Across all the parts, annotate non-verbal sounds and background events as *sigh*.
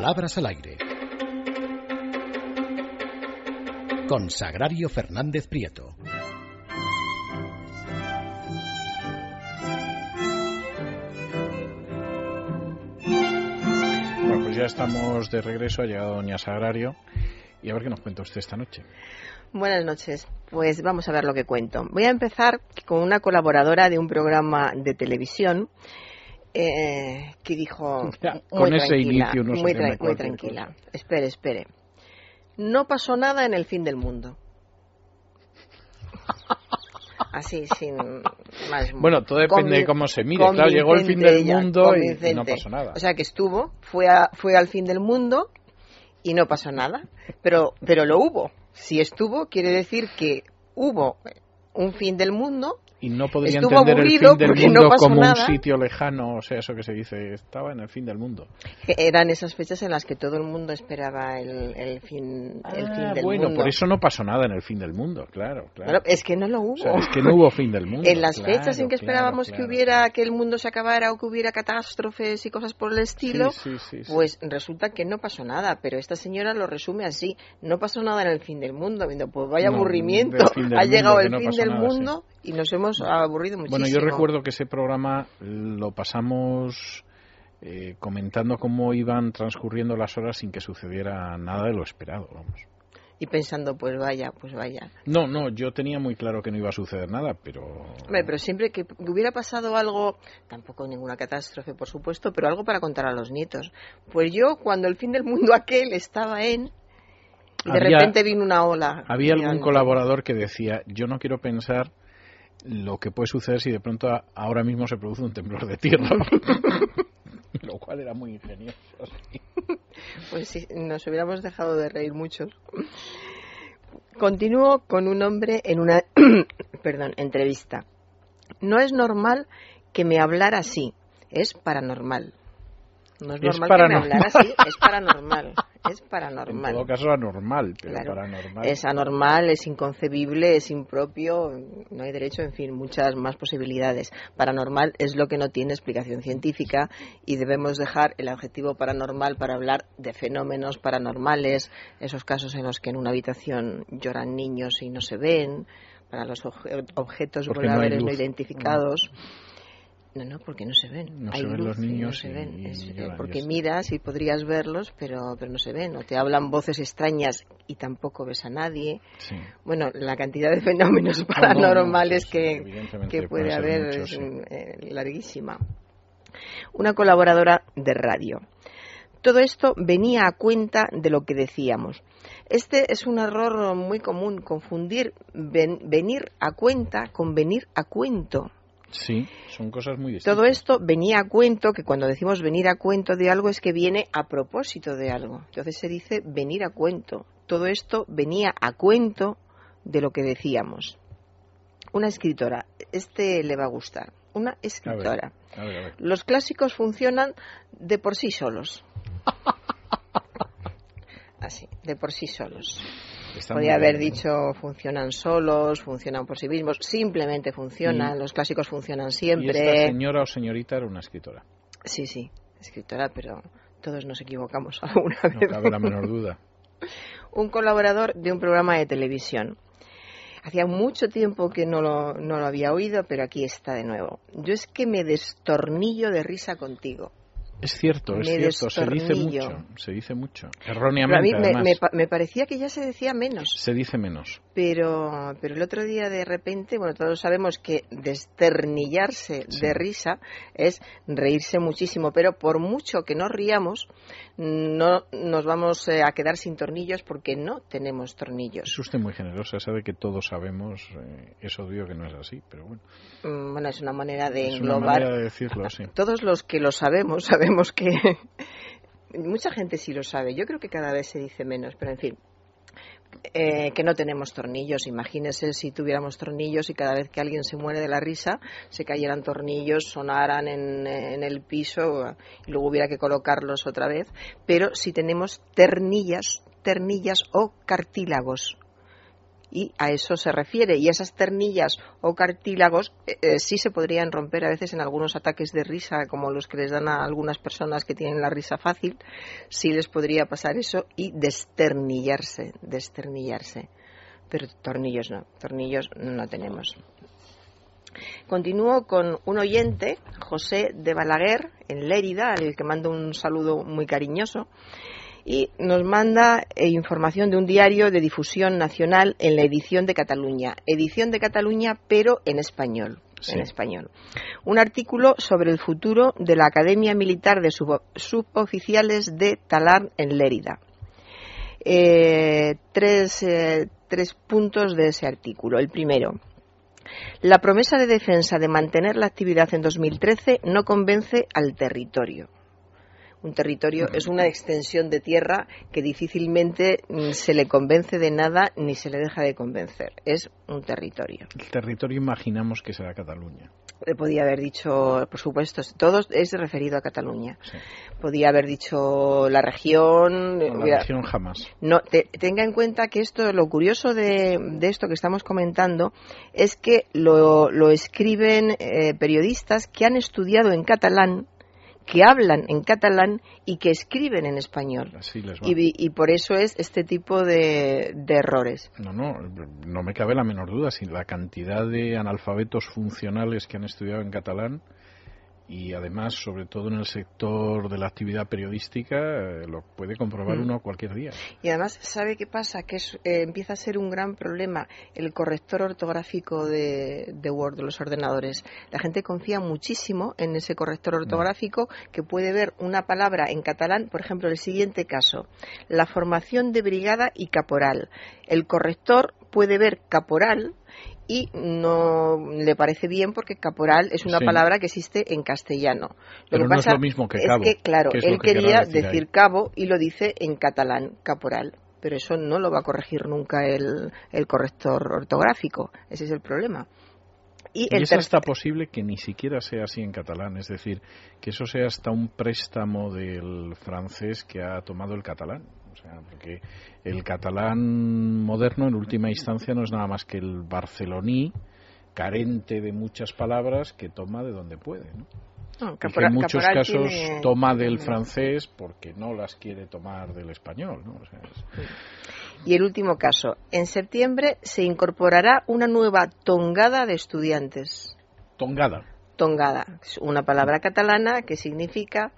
Palabras al aire. Con Sagrario Fernández Prieto. Bueno, pues ya estamos de regreso, ha llegado Doña Sagrario. Y a ver qué nos cuenta usted esta noche. Buenas noches. Pues vamos a ver lo que cuento. Voy a empezar con una colaboradora de un programa de televisión eh, que dijo *laughs* con muy ese inicio no muy, tra- muy tranquila. Espere, espere. No pasó nada en el fin del mundo. *laughs* Así, sin más. Bueno, todo depende de cómo se mire. Claro, llegó el fin del mundo y- y, no pasó nada. O sea que estuvo, fue, a- fue al fin del mundo y no pasó nada. Pero, pero lo hubo. Si estuvo, quiere decir que hubo un fin del mundo Y no podría Estuvo entender el fin del mundo no como nada. un sitio lejano, o sea, eso que se dice, estaba en el fin del mundo. que eran esas fechas en las que todo el mundo esperaba el, el fin, el fin Ah, del bueno, mundo. por eso no pasó nada en el fin del mundo, claro, claro. Bueno, es que no lo hubo. O sea, es que no hubo fin del mundo. *laughs* en las claro, fechas en que claro, esperábamos que claro. hubiera que el mundo se acabara o que hubiera catástrofes y cosas por el estilo, Sí, sí, sí, pues resulta que no pasó nada. Pero esta señora lo resume así: no pasó nada en el fin del mundo. Viendo, pues vaya No, aburrimiento, del fin del *laughs* ha mundo, llegado que el fin pasó del sí. mundo y nos hemos aburrido muchísimo. Bueno, yo recuerdo que ese programa lo pasamos eh, comentando cómo iban transcurriendo las horas sin que sucediera nada de lo esperado, vamos. Y pensando, pues vaya, pues vaya. No, no, yo tenía muy claro que no iba a suceder nada, pero... Hombre, pero siempre que hubiera pasado algo, tampoco ninguna catástrofe, por supuesto, pero algo para contar a los nietos. Pues yo, cuando el fin del mundo *laughs* aquel estaba en. De Había- repente vino una ola. Había algún colaborador que decía, yo no quiero pensar lo que puede suceder si de pronto a- ahora mismo se produce un temblor de tierra. *laughs* lo cual era muy ingenioso. sí. *laughs* Pues sí, nos hubiéramos dejado de reír muchos. Continúo con un hombre en una *coughs* perdón, entrevista. No es normal que me hablara así, es paranormal. No es Es normal que me paranormal. hablara así, es paranormal. Es En paranormal. todo caso anormal, pero Claro. paranormal. Es anormal, es inconcebible, es impropio, no hay derecho, en fin, muchas más posibilidades. Paranormal es lo que no tiene explicación científica y debemos dejar el adjetivo paranormal para hablar de fenómenos paranormales, esos casos en los que en una habitación lloran niños y no se ven, para los obje- objetos Porque voladores no, identificados. No, no, porque no se ven. No Hay se ven los y no niños se y- ven. y Es, eh, lloran, porque miras y podrías verlos, pero, pero no se ven. O te hablan voces extrañas y tampoco ves a nadie. Sí. Bueno, la cantidad de fenómenos No, no, paranormales no, que, que puede haber es mm, eh, larguísima. Una colaboradora de radio. Todo esto venía a cuenta de lo que decíamos. Este es un error muy común, confundir ven- venir a cuenta con venir a cuento. Sí, son cosas muy distintas. Todo esto venía a cuento, que cuando decimos venir a cuento de algo es que viene a propósito de algo. Entonces se dice venir a cuento. Todo esto venía a cuento de lo que decíamos. Una escritora, este le va a gustar. Una escritora. A ver, a ver. Los clásicos funcionan de por sí solos. *laughs* Así, de por sí solos. Está Podría haber bien, ¿no? dicho funcionan solos, funcionan por sí mismos, simplemente funcionan, Y- los clásicos funcionan Y siempre. esta señora o señorita era una escritora. Sí, sí, escritora, pero todos nos equivocamos *laughs* alguna No vez. cabe la menor duda. *laughs* Un colaborador de un programa de televisión. Hacía mucho tiempo que no lo, no lo había oído, pero aquí está de nuevo. Yo es que me destornillo de risa contigo. Es cierto, es cierto, se dice mucho, se dice mucho. Pero a Erróneamente, mí me, me me parecía que ya se decía menos. Se dice menos. Pero, pero el otro día de repente, bueno, todos sabemos que desternillarse Sí. de risa es reírse muchísimo, pero por mucho que nos riamos, no nos vamos eh, a quedar sin tornillos porque no tenemos tornillos. Es usted muy generosa, sabe que todos sabemos, eh, es obvio que no es así, pero bueno. Mm, Bueno, es una manera de es una englobar. manera de decirlo así. Todos los que lo sabemos, *laughs* sabemos que *laughs* mucha gente sí lo sabe. Yo creo que cada vez se dice menos, pero en fin. eh, que no tenemos tornillos. Imagínese si tuviéramos tornillos y cada vez que alguien se muere de la risa se cayeran tornillos, sonaran en, en el piso y luego hubiera que colocarlos otra vez. Pero si tenemos ternillas, ternillas o cartílagos. Y a eso se refiere. Y esas ternillas o cartílagos eh, eh, sí se podrían romper a veces en algunos ataques de risa, como los que les dan a algunas personas que tienen la risa fácil, sí les podría pasar eso y desternillarse, desternillarse. Pero tornillos no, tornillos no tenemos. Continúo con un oyente, José de Balaguer, en Lérida, al que mando un saludo muy cariñoso, y nos manda eh, información de un diario de difusión nacional en la edición de Cataluña. Edición de Cataluña, pero en español. En español. Un artículo sobre el futuro de la Academia Militar de Suboficiales de Talar en Lérida. Eh, tres, eh, tres puntos de ese artículo. El primero. La promesa de defensa de mantener la actividad en 2013 no convence al territorio. Un territorio es una extensión de tierra que difícilmente mm, se le convence de nada ni se le deja de convencer. Es un territorio. El territorio imaginamos que será Cataluña. Eh, podía haber dicho, por supuesto, todo es referido a Cataluña. Podía haber dicho la región. la región jamás. No, tenga en cuenta que esto, lo curioso de, esto que estamos comentando es que lo, escriben eh, periodistas que han estudiado en catalán que hablan en catalán y que escriben en español. Y, por eso es este tipo de, errores. No, no, no me cabe la menor duda. Si la cantidad de analfabetos funcionales que han estudiado en catalán y además, sobre todo en el sector de la actividad periodística, eh, lo puede comprobar mm. uno cualquier día. Y además, ¿sabe qué pasa? Que eh, empieza a ser un gran problema el corrector ortográfico de, Word, de los ordenadores. La gente confía muchísimo en ese corrector mm. ortográfico que puede ver una palabra en catalán, por ejemplo, el siguiente caso, la formación de brigada y caporal. El corrector puede ver caporal y no le parece bien porque caporal es una palabra que existe en castellano. Lo Pero que no es lo mismo que cabo. Es que, claro, él quería decir, cabo y lo dice en catalán, caporal. Pero eso no lo va a corregir nunca el, corrector ortográfico. Ese es el problema. Y, y es hasta posible que ni siquiera sea así en catalán, es decir, que eso sea hasta un préstamo del francés que ha tomado el catalán. O sea, porque el catalán moderno, en última instancia, no es nada más que el barceloní, carente de muchas palabras, que toma de donde puede. ¿no? que en muchos casos toma del francés porque no las quiere tomar del español. ¿no? Y el último caso. En septiembre se incorporará una nueva tongada de estudiantes. Tongada. Tongada. Es una palabra catalana que significa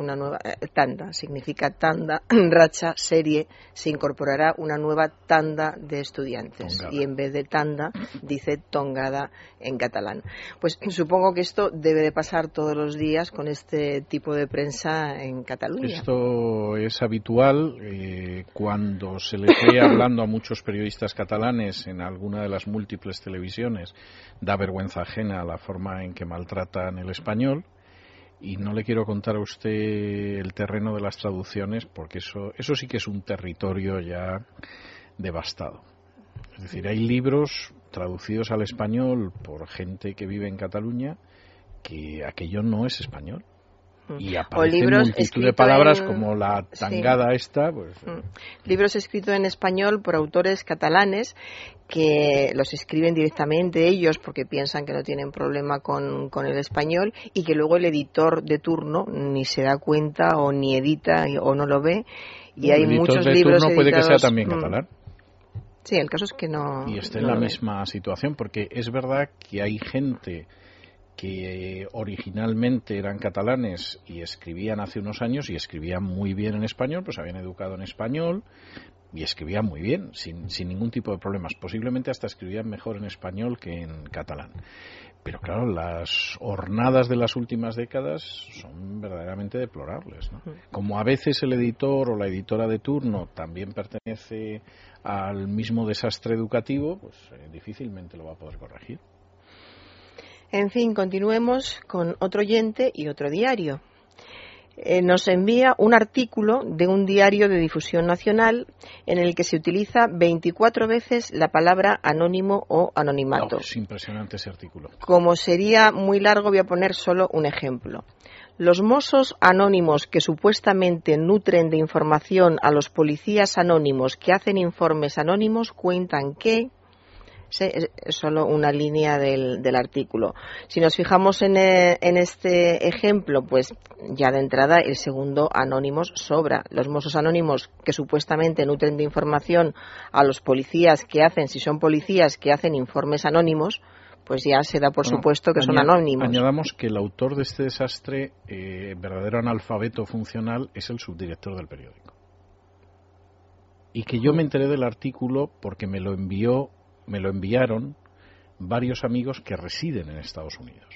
una nueva eh, tanda, significa tanda, *laughs* racha, serie, se incorporará una nueva tanda de estudiantes y en vez de tanda dice tongada en catalán. Pues supongo que esto debe de pasar todos los días con este tipo de prensa en Cataluña. Esto es habitual eh, cuando se le ve *coughs* hablando a muchos periodistas catalanes en alguna de las múltiples televisiones, da vergüenza ajena la forma en que maltratan el español y no le quiero contar a usted el terreno de las traducciones porque eso, eso sí que es un territorio ya devastado. Es decir, hay libros traducidos al español por gente que vive en Cataluña que aquello no es español. Y aparecen multitud de palabras como la tangada esta. Pues, mm. Libros escritos en español por autores catalanes que los escriben directamente ellos porque piensan que no tienen problema con, con, el español y que luego el editor de turno ni se da cuenta o ni edita o no lo ve. Y hay muchos de libros turno puede que sea también mm. catalán. Sí, el caso es que no. Y está en la misma situación, porque es verdad que hay gente que originalmente eran catalanes y escribían hace unos años y escribían muy bien en español, pues habían educado en español y escribían muy bien, sin, sin ningún tipo de problemas. Posiblemente hasta escribían mejor en español que en catalán. Pero claro, las hornadas de las últimas décadas son verdaderamente deplorables. Como a veces el editor o la editora de turno también pertenece al mismo desastre educativo, pues eh, difícilmente lo va a poder corregir. En fin, continuemos con otro oyente y otro diario. eh, nos envía un artículo de un diario de difusión nacional en el que se utiliza 24 veces la palabra anónimo o anonimato. es impresionante ese artículo. Como sería muy largo, voy a poner solo un ejemplo. Los mozos anónimos que supuestamente nutren de información a los policías anónimos que hacen informes anónimos cuentan que solo una línea del, artículo. Si nos fijamos en, eh, en, este ejemplo, pues ya de entrada el segundo anónimos sobra. Los mozos anónimos que supuestamente nutren de información a los policías que hacen, si son policías que hacen informes anónimos, pues ya se da por supuesto que son anónimos. Añadamos que el autor de este desastre, eh, verdadero analfabeto funcional, es el subdirector del periódico. Y que yo me enteré del artículo porque me lo envió, me lo enviaron varios amigos que residen en Estados Unidos.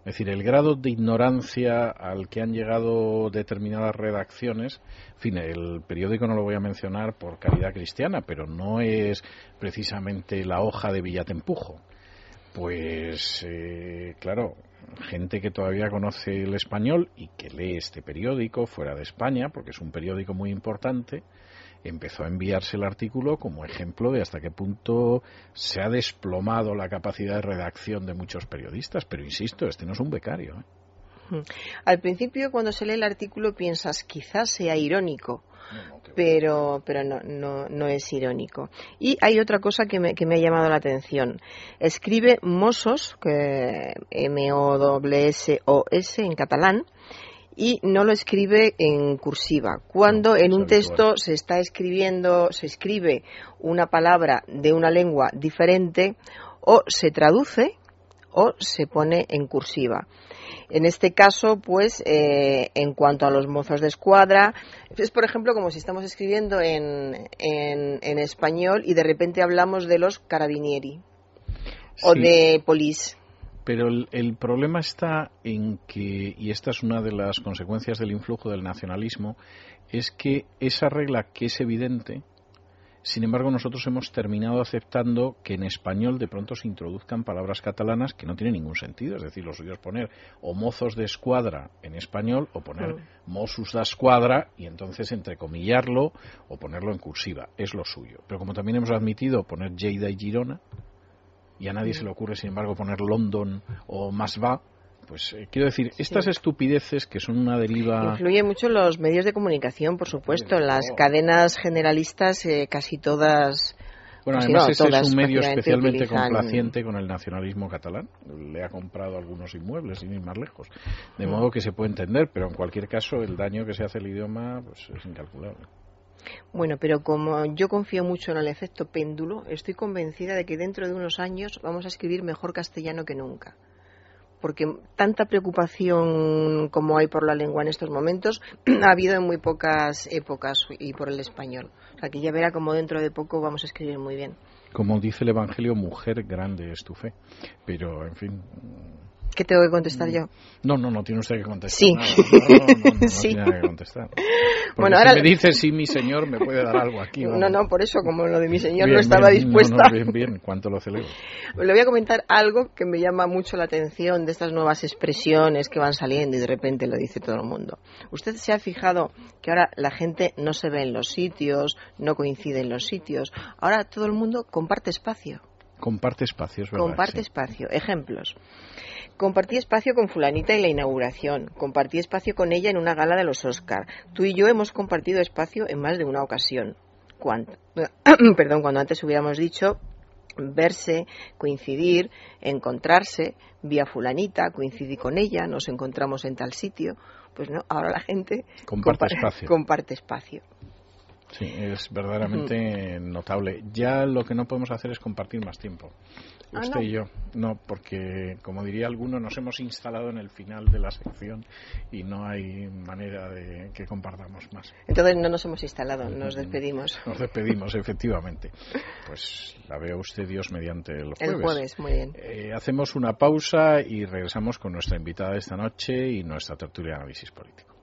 Es decir, el grado de ignorancia al que han llegado determinadas redacciones, en fin, el periódico no lo voy a mencionar por calidad cristiana, pero no es precisamente la hoja de Villatempujo. Pues, eh, claro, gente que todavía conoce el español y que lee este periódico fuera de España, porque es un periódico muy importante, empezó a enviarse el artículo como ejemplo de hasta qué punto se ha desplomado la capacidad de redacción de muchos periodistas. Pero insisto, este no es un becario. ¿eh? Al principio, cuando se lee el artículo, piensas quizás sea irónico. pero pero no, no, no es irónico. Y hay otra cosa que me, que me ha llamado la atención. Escribe Mossos, que M-O-S-O-S en catalán, y no lo escribe en cursiva. Cuando en un texto se está escribiendo, se escribe una palabra de una lengua diferente, o se traduce o se pone en cursiva. En este caso, pues, eh, en cuanto a los mozos de escuadra, es por ejemplo como si estamos escribiendo en, en, español y de repente hablamos de los carabinieri o de polis. Pero el, problema está en que, y esta es una de las consecuencias del influjo del nacionalismo, es que esa regla que es evidente, sin embargo, nosotros hemos terminado aceptando que en español de pronto se introduzcan palabras catalanas que no tienen ningún sentido. Es decir, lo suyo es poner o mozos de escuadra en español o poner mm. mosus da escuadra y entonces entrecomillarlo o ponerlo en cursiva. Es lo suyo. Pero como también hemos admitido poner Lleida y Girona, y a nadie se le ocurre, sin embargo, poner London o más va, pues eh, quiero decir, estas estupideces que son una deriva. Influyen mucho los medios de comunicación, por supuesto, las cadenas generalistas, eh, casi todas. Bueno, además ese es un medio especialmente complaciente con el nacionalismo catalán. Le ha comprado algunos inmuebles, sin ir más lejos. De mm. modo que se puede entender, pero en cualquier caso el daño que se hace al idioma pues, es incalculable. Bueno, pero como yo confío mucho en el efecto péndulo, estoy convencida de que dentro de unos años vamos a escribir mejor castellano que nunca. Porque tanta preocupación como hay por la lengua en estos momentos *clears throat* ha habido en muy pocas épocas y por el español. O sea que ya verá como dentro de poco vamos a escribir muy bien. Como dice el Evangelio, mujer grande es tu fe. Pero, en fin, ¿Qué tengo que contestar yo? No, no, no tiene usted que contestar. Sí. No, no, *laughs* sí. tiene que contestar. *laughs* bueno, ahora... si me dice sí, mi señor, me puede dar algo aquí. No, no, por eso, como lo de mi señor no estaba dispuesta. bien, bien, cuánto lo celebro. *laughs* Le voy a comentar algo que me llama mucho la atención de estas nuevas expresiones que van saliendo y de repente lo dice todo el mundo. ¿Usted se ha fijado que ahora la gente no se ve en los sitios, no coincide en los sitios? Ahora todo el mundo comparte espacio. Comparte espacios, ¿verdad? Comparte espacio. Ejemplos. Compartí espacio con fulanita en la inauguración, compartí espacio con ella en una gala de los Oscar. Tú y yo hemos compartido espacio en más de una ocasión. Cuando, *clears throat* perdón, cuando antes hubiéramos dicho verse, coincidir, encontrarse, vía fulanita, coincidí con ella, nos encontramos en tal sitio, pues no, ahora la gente comparte espacio. *laughs* Comparte espacio. Sí, es verdaderamente notable. Ya lo que no podemos hacer es compartir más tiempo. Ah, usted y yo. No, porque, como diría alguno, nos hemos instalado en el final de la sección y no hay manera de que compartamos más. Entonces no nos hemos instalado, nos despedimos. Nos despedimos, efectivamente. Pues la veo usted, Dios, mediante el jueves. El jueves, muy bien. Eh, hacemos una pausa y regresamos con nuestra invitada de esta noche y nuestra tertulia de análisis político.